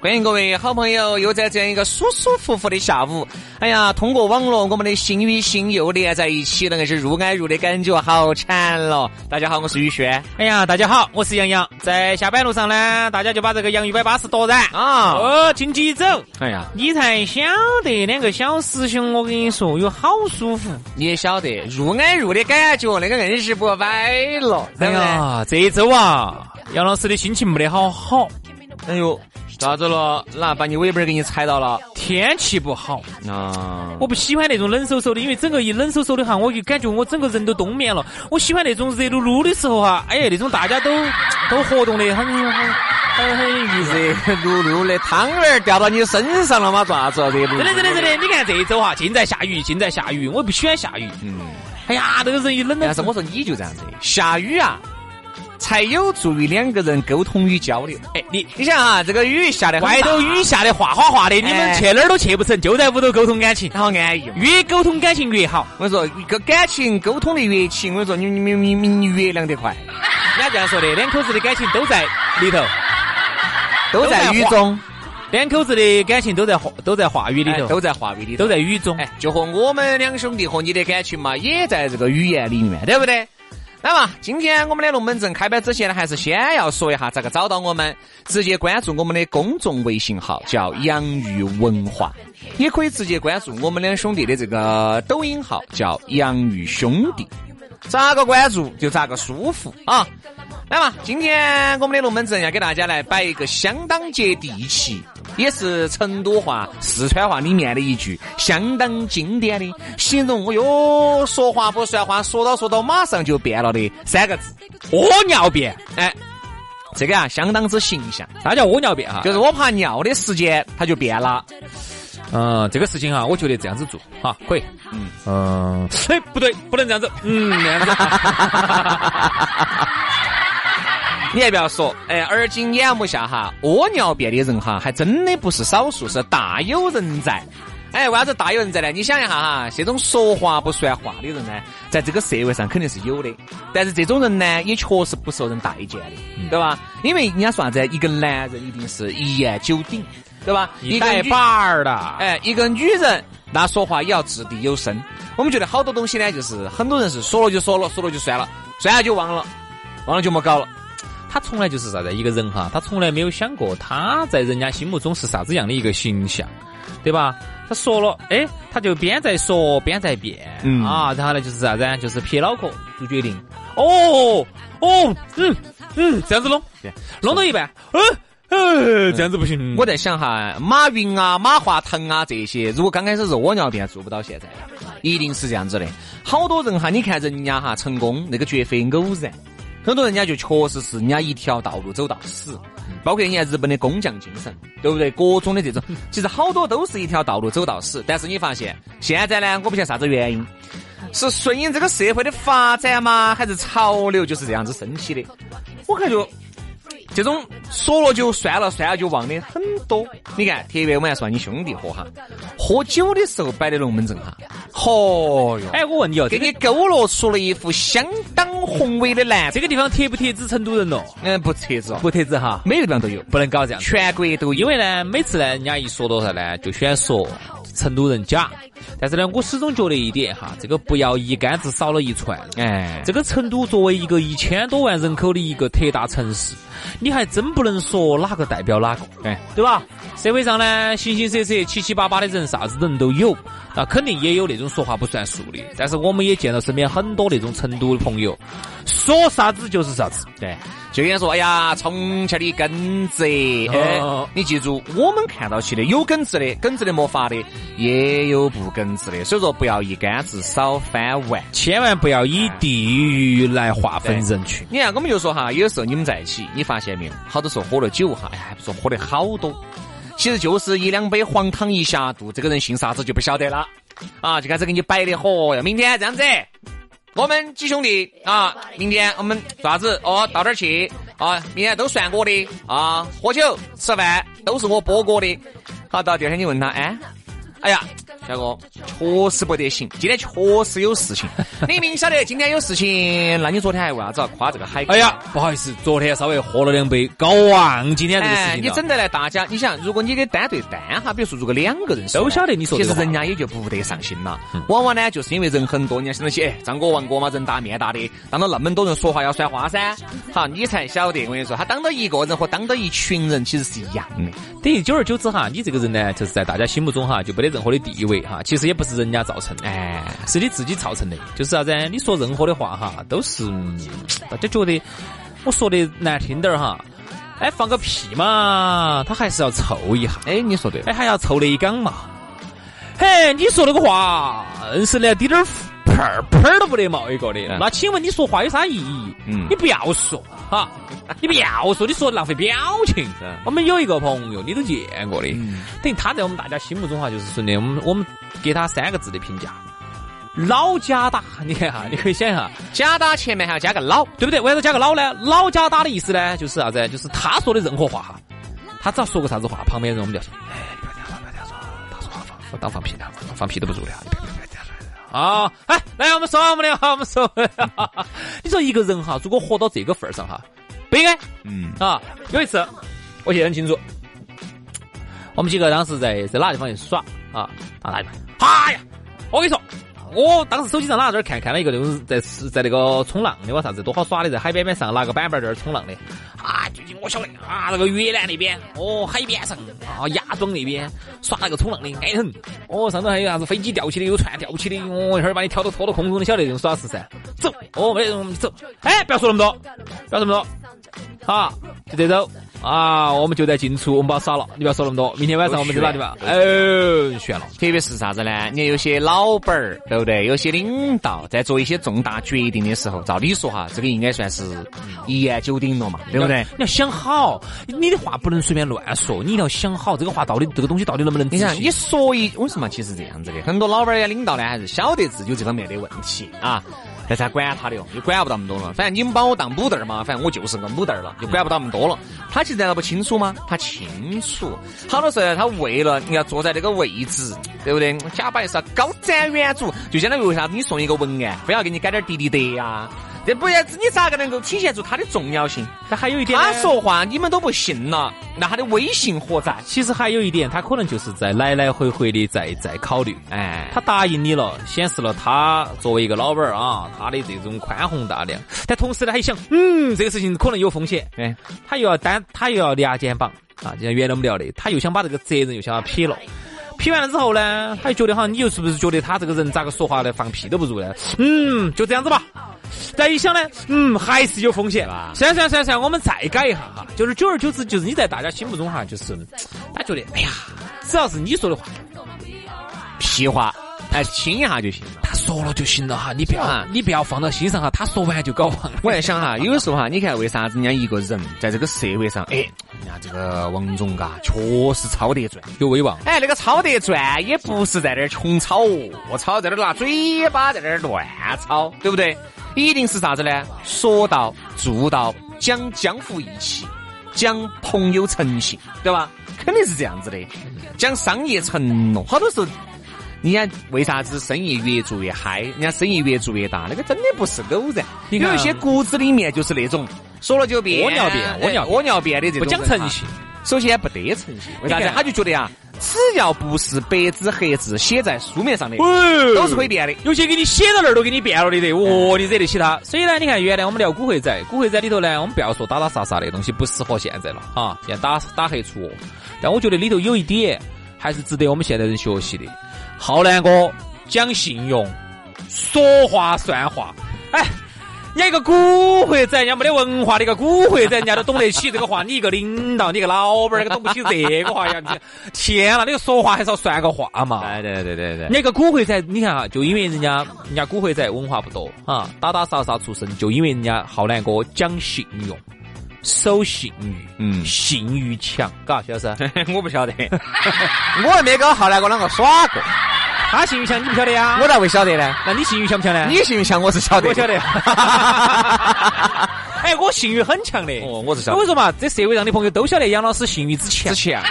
欢迎各位好朋友，又在这样一个舒舒服服的下午，哎呀，通过网络，我们的心与心又连在一起，那个是入爱入的感觉，好馋了。大家好，我是宇轩。哎呀，大家好，我是杨洋。在下班路上呢，大家就把这个洋芋摆巴士夺燃啊！哦，请起走。哎呀，你才晓得两个小师兄，我跟你说，有好舒服。你也晓得入爱入的感觉，那个硬是不摆了。哎呀，这一周啊，杨老师的心情没得好好。哎呦。咋子了？那把你尾巴给你踩到了？天气不好啊！我不喜欢那种冷飕飕的，因为整个一冷飕飕的哈，我就感觉我整个人都冬眠了。我喜欢那种热噜噜的时候哈，哎呀，那种大家都 都活动的很很很很热噜噜的汤圆掉到你身上了吗？咋子？热真的真的真的！你看这一周哈，尽在下雨，尽在下雨。我不喜欢下雨。嗯。哎呀，这个人一冷，但是我说你就这样子，下雨啊。才有助于两个人沟通与交流。哎，你你想啊，这个雨下的外头雨下的哗哗哗的，你们去哪儿都去不成，就在屋头沟通感情，好安逸。越沟通感情越好。我跟你说，一个感情沟通的越勤，我跟你说，你你你你你越亮得快。人家这样说的，两口子的感情都在里头，都在雨中。两口子的感情都在话都在话语里头，都在话语里头，都在雨中。哎，就和我们两兄弟和你的感情嘛，也在这个语言里面，对不对？那么，今天我们的龙门阵开摆之前呢，还是先要说一下咋个找到我们。直接关注我们的公众微信号，叫“洋芋文化”，也可以直接关注我们两兄弟的这个抖音号，叫“洋芋兄弟”。咋个关注就咋个舒服啊！来嘛，今天我们的龙门阵要给大家来摆一个相当接地气。也是成都话、四川话里面的一句相当经典的形容。哦哟，说话不算话，说到说到马上就变了的三个字：屙尿变。哎，这个啊相当之形象。啥叫屙尿变哈？就是我怕尿的时间它就变了。嗯，这个事情哈，我觉得这样子做哈可以。嗯嗯，哎，不对，不能这样子。嗯，这样子。你还不要说，哎，而今眼目下哈，屙尿便的人哈，还真的不是少数，是大有人在。哎，为啥子大有人在呢？你想一下哈，这种说话不算话的人呢，在这个社会上肯定是有的。但是这种人呢，也确实不受人待见的，对吧？因为人家说啥子，一个男人一定是一言九鼎，对吧？一带把儿的。哎，一个女人那说话也要掷地有声。我们觉得好多东西呢，就是很多人是说了就说了，说了就算了，算了就忘了，忘了就莫搞了。他从来就是啥子一个人哈，他从来没有想过他在人家心目中是啥子样的一个形象，对吧？他说了，哎，他就边在说边在变，嗯啊，然后呢就是啥子，就是撇脑壳做决定。哦哦，嗯嗯，这样子弄，弄到一半，嗯嗯，这样子不行。我在想哈，马云啊、马化腾啊这些，如果刚开始是窝尿便做不到现在，一定是这样子的。好多人哈，你看人家哈成功，那个绝非偶然。很多人家就确实是人家一条道路走到死，包括你看日本的工匠精神，对不对？各种的这种，其实好多都是一条道路走到死。但是你发现现在呢，我不晓得啥子原因，是顺应这个社会的发展吗？还是潮流就是这样子升起的？我感觉。这种说了就算了，算了就忘的很多。你看，特别我们还说你兄弟伙哈，喝酒的时候摆的龙门阵哈，嚯哟！哎，我问你哦，给你勾勒出了一幅相当宏伟的蓝。这个地方贴不贴纸成都人咯？嗯，不贴纸，不贴纸哈，每个地方都有，不能搞这样。全国都有。因为呢，每次呢，人家一说多少呢，就喜欢说成都人假。但是呢，我始终觉得一点哈，这个不要一竿子扫了一串。哎，这个成都作为一个一千多万人口的一个特大城市。你还真不能说哪个代表哪个，哎，对吧？社会上呢，形形色色、七七八八的人，啥子人都有。那肯定也有那种说话不算数的，但是我们也见到身边很多那种成都的朋友，说啥子就是啥子。对，就跟说，哎呀，重庆的耿直，哎，你记住，我们看到起的有耿直的，耿直的没法的，也有不耿直的，所以说不要一竿子少翻完，千万不要以地域来划分人群。你看，我们就说哈，有时候你们在一起，你发现没有，好多时候喝了酒哈，哎，不说喝的好多。其实就是一两杯黄汤一下肚，这个人姓啥子就不晓得了啊！就开始给你摆的嚯哟，明天这样子，我们几兄弟啊，明天我们爪子？哦，到这儿去啊，明天都算我的啊，喝酒吃饭都是我波哥的。好，到第二天你问他，哎，哎呀。小哥，确实不得行，今天确实有事情。你明晓得今天有事情，那你昨天还为啥子要夸这个海？哎呀，不好意思，昨天稍微喝了两杯，搞忘今天这个事情。你整得来，大家，你想，如果你给单对单哈，比如说如果两个人都晓得你说，其实人家也就不得上心了。往往呢，就是因为人很多，人家想到起，哎，张哥、王哥嘛，人大面大的，当到那么多人说话要算话噻。好，你才晓得，我跟你说，他当到一个人和当到一群人其实是一样的。等于久而久之哈，你这个人呢，就是在大家心目中哈，就没得任何的地位。哈，其实也不是人家造成的，哎，是你自己造成的。就是啥子？你说任何的话哈，都是大家觉得我说的难听点儿哈，哎，放个屁嘛，他还是要凑一下。哎，你说对，哎，还要凑一缸嘛。嘿，你说那个话，硬是连滴点儿喷儿喷儿都不得冒一个的。那请问你说话有啥意义？嗯，你不要说哈，你不要说，你说浪费表情。我们有一个朋友，你都见过的，等于他在我们大家心目中哈，就是说的，我们我们给他三个字的评价：老假打。你看哈，你可以想一下，假打前面还要加个老，对不对？为啥子加个老呢？老假打的意思呢，就是啥子？就是他说的任何话哈，他只要说个啥子话，旁边人我们就说：哎，不要说，哎。我当放屁呢，放屁都不如的哈！啊，哎，来，我们说我们的，哈，我们说。你说一个人哈，如果活到这个份儿上哈，不应该。嗯啊，有一次，我记得很清楚，我们几个当时在在哪个地方去耍啊？哪个地方？哎呀，我跟你说。我当时手机上拿这儿看，看了一个那种在在那个冲浪的，哇啥子多好耍的，在海边边上拿个板板在那儿冲浪的。啊，最近我晓得啊，那个越南那边哦，海边上啊，芽庄那边耍那个冲浪的爱很。哦，上头还有啥子飞机吊起的，有船吊起的，哦，一会儿把你挑到拖到空中，你晓得那种耍是噻。走，哦，没得我们走。哎，不要说那么多，不要说那么多。好，就这种。啊，我们就在进出，我们把它耍了，你不要说那么多。明天晚上我们去哪地方？哦，悬了。特别是啥子呢？你看有些老板儿，对不对？有些领导在做一些重大决定的时候，照理说哈，这个应该算是一言九鼎了嘛，对不对？你要想好，你的话不能随便乱说，你要想好这个话到底这个东西到底能不能。你想，你说一为什么？其实这样子的，很多老板儿呀、领导呢，还是晓得自己有这方面的问题啊。那才管他的哟，又管不到那么多了。反正你们把我当母蛋儿嘛，反正我就是个母蛋儿了，就管不到那么多了。他其实难道不清楚吗？他清楚。好多时候他为了你要坐在那个位置，对不对？假把是高瞻远瞩，就相当于为啥子你送一个文案，非要给你改点滴滴得呀？这不然你咋个能够体现出它的重要性？他还有一点，他说话你们都不信了，那他的威信何在？其实还有一点，他可能就是在来来回回的在在考虑。哎，他答应你了，显示了他作为一个老板儿啊，他的这种宽宏大量。但同时呢，他想，嗯，这个事情可能有风险。哎，他又要担，他又要俩肩膀啊，就像原来我们聊的，他又想把这个责任又想要撇了。批完了之后呢，他就觉得哈，你又是不是觉得他这个人咋个说话呢放屁都不如呢？嗯，就这样子吧。再一想呢，嗯，还是有风险。算算算算，我们再改一下哈。就是久而久之，就是你在大家心目中哈，就是他觉得，哎呀，只要是你说的话，屁话。哎，听一下就行了，他说了就行了哈，你不要，啊你不要放到心上哈。他说完就搞忘了。我在想哈，有时候哈，你看为啥子人家一个人在这个社会上，哎，人家这个王总嘎，确实超得赚，有威望。哎，那个超得赚，也不是在那儿穷抄哦，我操，在那儿拿嘴巴在那儿乱吵，对不对？一定是啥子呢？说到做到，讲江湖义气，讲朋友诚信，对吧？肯定是这样子的，讲商业承诺，好多时候。你看，为啥子生意越做越嗨？人家生意越做越大，那个真的不是偶然。有一些骨子里面就是那种说了就变、屙尿变、屙尿屙尿变的这种。不讲诚信，首先不得诚信。为啥子？他就觉得啊，只要不是白纸黑字写在书面上的，都是会变的。有些给你写到那儿都给你变了的，得哦，你惹得起他。所以呢，你看原来我们聊古惑仔，古惑仔里头呢，我们不要说打打杀杀的东西，不适合现在了啊，现在打打黑除恶。但我觉得里头有一点还是值得我们现代人学习的。浩南哥讲信用，说话算话。哎，你一个古惑仔，人家没得文化的一个古惑仔，人家都懂得起这个话。你一个领导，你一个老板，那个懂不起这个话呀？天哪，那个说话还是要算个话嘛？对对对对对。你一个古惑仔，你看哈，就因为人家人家古惑仔文化不多啊，打打杀杀出身，就因为人家浩南哥讲信用。守信誉，嗯，信誉强，嘎，小师，我不晓得，我还没跟浩南哥啷个耍过。他信誉强，你不晓得呀？我咋会晓得呢？那你信誉强不强呢？你信誉强，我是晓得，我晓得。哎，我信誉很强的。哦，我是晓得。我说嘛，这社会上的朋友都晓得杨老师信誉之强，之强，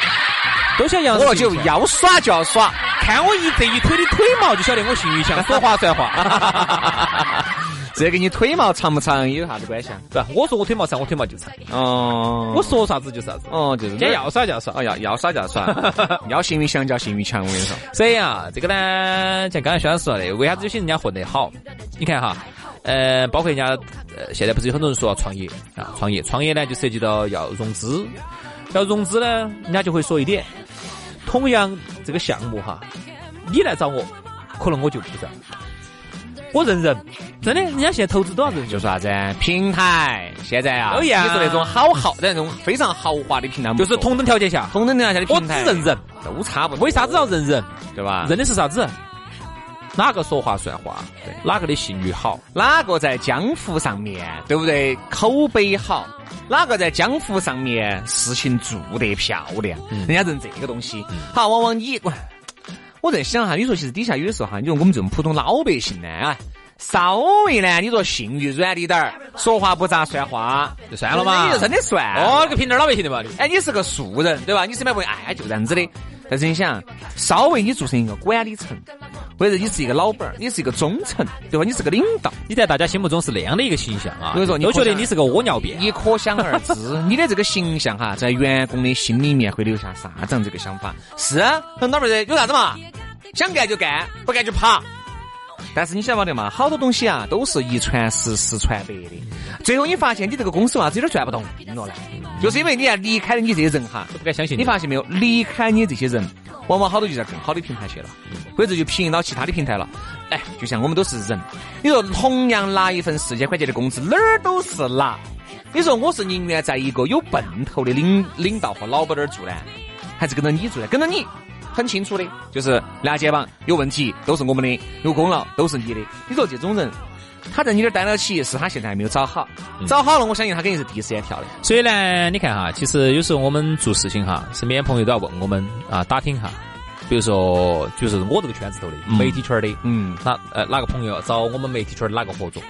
都晓得杨老师。我就要耍就要耍，看我一这一腿的腿毛就晓得我信誉强，说话算话。这跟你腿毛长不长有啥子关系啊？是吧？我说我腿毛长，我腿毛就长。哦，我说啥子就是啥子。哦，就是。今天要耍就要耍，哦要要耍就要耍，要幸运强叫幸运强，我跟你说。所以啊，这个呢，像刚才薛老师说的，为啥子有些人家混得好？你看哈，呃，包括人家呃，现在不是有很多人说要创业啊，创业，创业呢就涉及到要融资，要融资呢，人家就会说一点，同样这个项目哈，你来找我，可能我就不找。我认人，真的，人家现在投资多少人？就说啥子平台，现在啊，你说那种好豪的那种非常豪华的平台，就是同等条件下，同等条件下的平台，我只认人，都差不多。为啥子要认人？对吧？认的是啥子？哪个说话算话？对，哪个的信誉好？哪个在江湖上面，对不对？口碑好？哪个在江湖上面事情做得漂亮？人家认这个东西。好，往往你。我在想哈，你说其实底下有的时候哈，你说我们这种普通老百姓呢，啊，稍微呢，你说信誉软一点儿，说话不咋算话，就算了嘛，你就真的算。哦，个平头老百姓的嘛，哎，你是个素人，对吧？你身边朋友，哎，就这样子的。但是你想，稍微你做成一个管理层，或者你是一个老板儿，你是一个中层，对吧？你是个领导，你在大家心目中是那样的一个形象啊。所以说，你都觉得你是个屙尿便。你可想而知，你的这个形象哈，在员工的心里面会留下啥子样这个想法？是，啊老板儿有啥子嘛？想干就干，不干就爬。但是你晓得嘛？好多东西啊，都是一传十，十传百的。最后你发现，你这个公司娃子有点转不动了呢，就是因为你要离开了你这些人哈，不敢相信。你发现没有？离开你这些人，往往好多就在更好的平台去了，或者就平移到其他的平台了。哎，就像我们都是人，你说同样拿一份四千块钱的工资，哪儿都是拿。你说我是宁愿在一个有奔头的领领导和老板那儿住呢，还是跟着你住呢？跟着你。很清楚的，就是拿肩膀有问题都是我们的，有功劳都是你的。你说这种人，他在你这儿待到起，是他现在还没有找好，找好了，我相信他肯定是第一时间跳的。所以呢，你看哈，其实有时候我们做事情哈，身边朋友都要问我们啊，打听哈。比如说，就是我这个圈子头的媒体圈的，嗯，哪呃哪个朋友找我们媒体圈的哪个合作，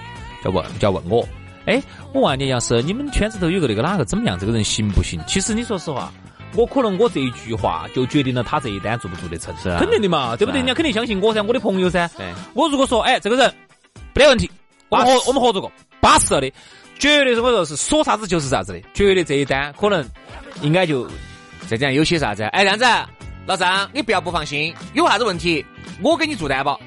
就问就要问我，哎，我问你，要是你们圈子头有个那个哪个怎么样，这个人行不行？其实你说实话。我可能我这一句话就决定了他这一单做不做得成，是肯定的嘛，对不对？人家肯定相信我噻，我的朋友噻。对我如果说，哎，这个人没得问题，我们合我们合作过，巴适了的，绝对是我说是说啥子就是啥子的，绝对这一单可能应该就再讲有些啥子？哎，这样子，老张，你不要不放心，有啥子问题我给你做担保。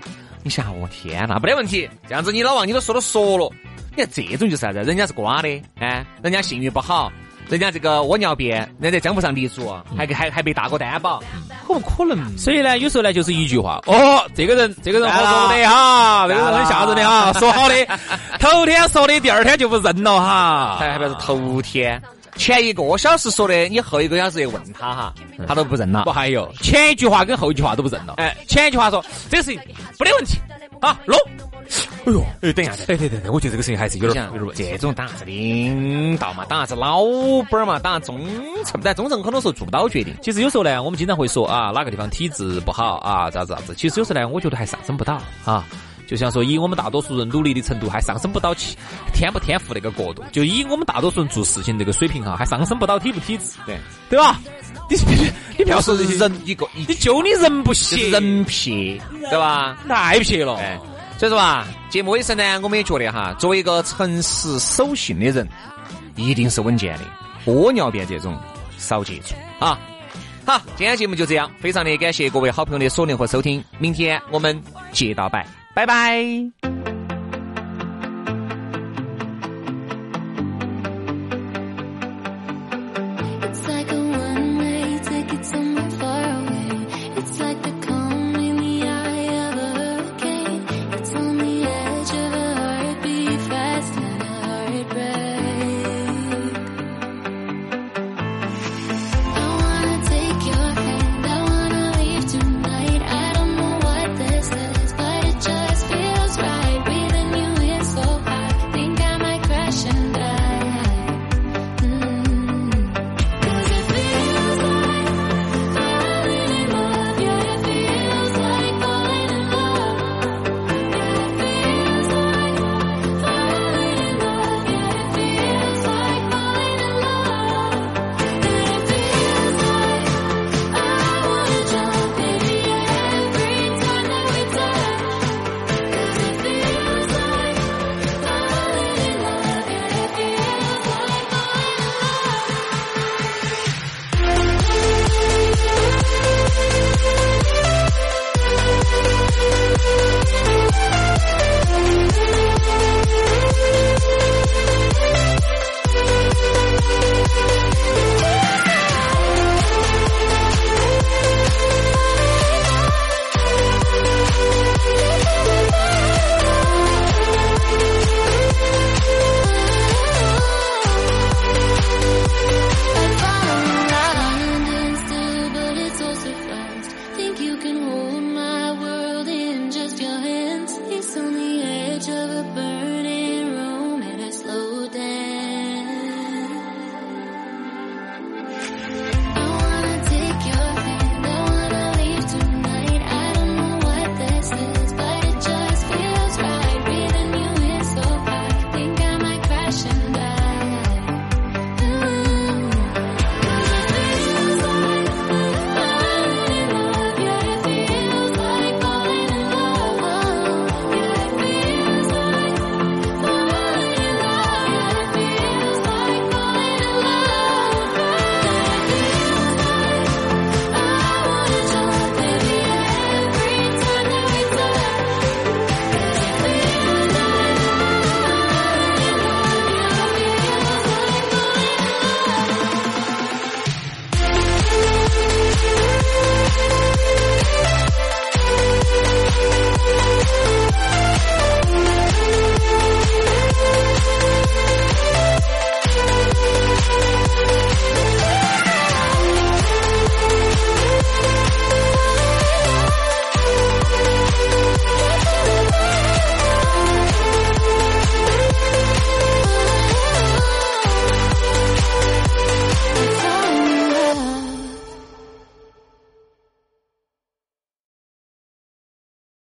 你想，我天哪，没得问题。这样子，你老王你都说了说了，你看这种就是啥子？人家是瓜的，哎，人家信誉不好。人家这个屙尿便，人家在江湖上立足，还还还被大哥担保，可不可能？所以呢，有时候呢，就是一句话，哦，这个人，这个人合作的哈，这个人很吓人的哈，说好的，头天说的，第二天就不认了哈，还还不是头天，前一个小时说的，你后一个小时问他哈，他都不认了。不还有？前一句话跟后一句话都不认了？哎，前一句话说这个事情没得问题，啊，弄。哎呦，哎，等一下，哎对对对，我觉得这个事情还是有点有点这种当啥子领导嘛，当啥子老板嘛，当中层，但中层很多时候做不到决定。其实有时候呢，我们经常会说啊，哪个地方体制不好啊，咋子咋子。其实有时候呢，我觉得还上升不到啊。就像说，以我们大多数人努力的程度，还上升不到起天不天赋那个角度。就以我们大多数人做事情这个水平哈，还上升不到体不体制，对对吧？你你 不要说人一个，你就你人不行，人撇，对吧？太撇了。哎所以说啊，节目尾声呢，我们也觉得哈，作为一个诚实守信的人，一定是稳健的。屙尿便这种少接触啊。好，今天节目就这样，非常的感谢各位好朋友的锁定和收听，明天我们接到拜，拜拜。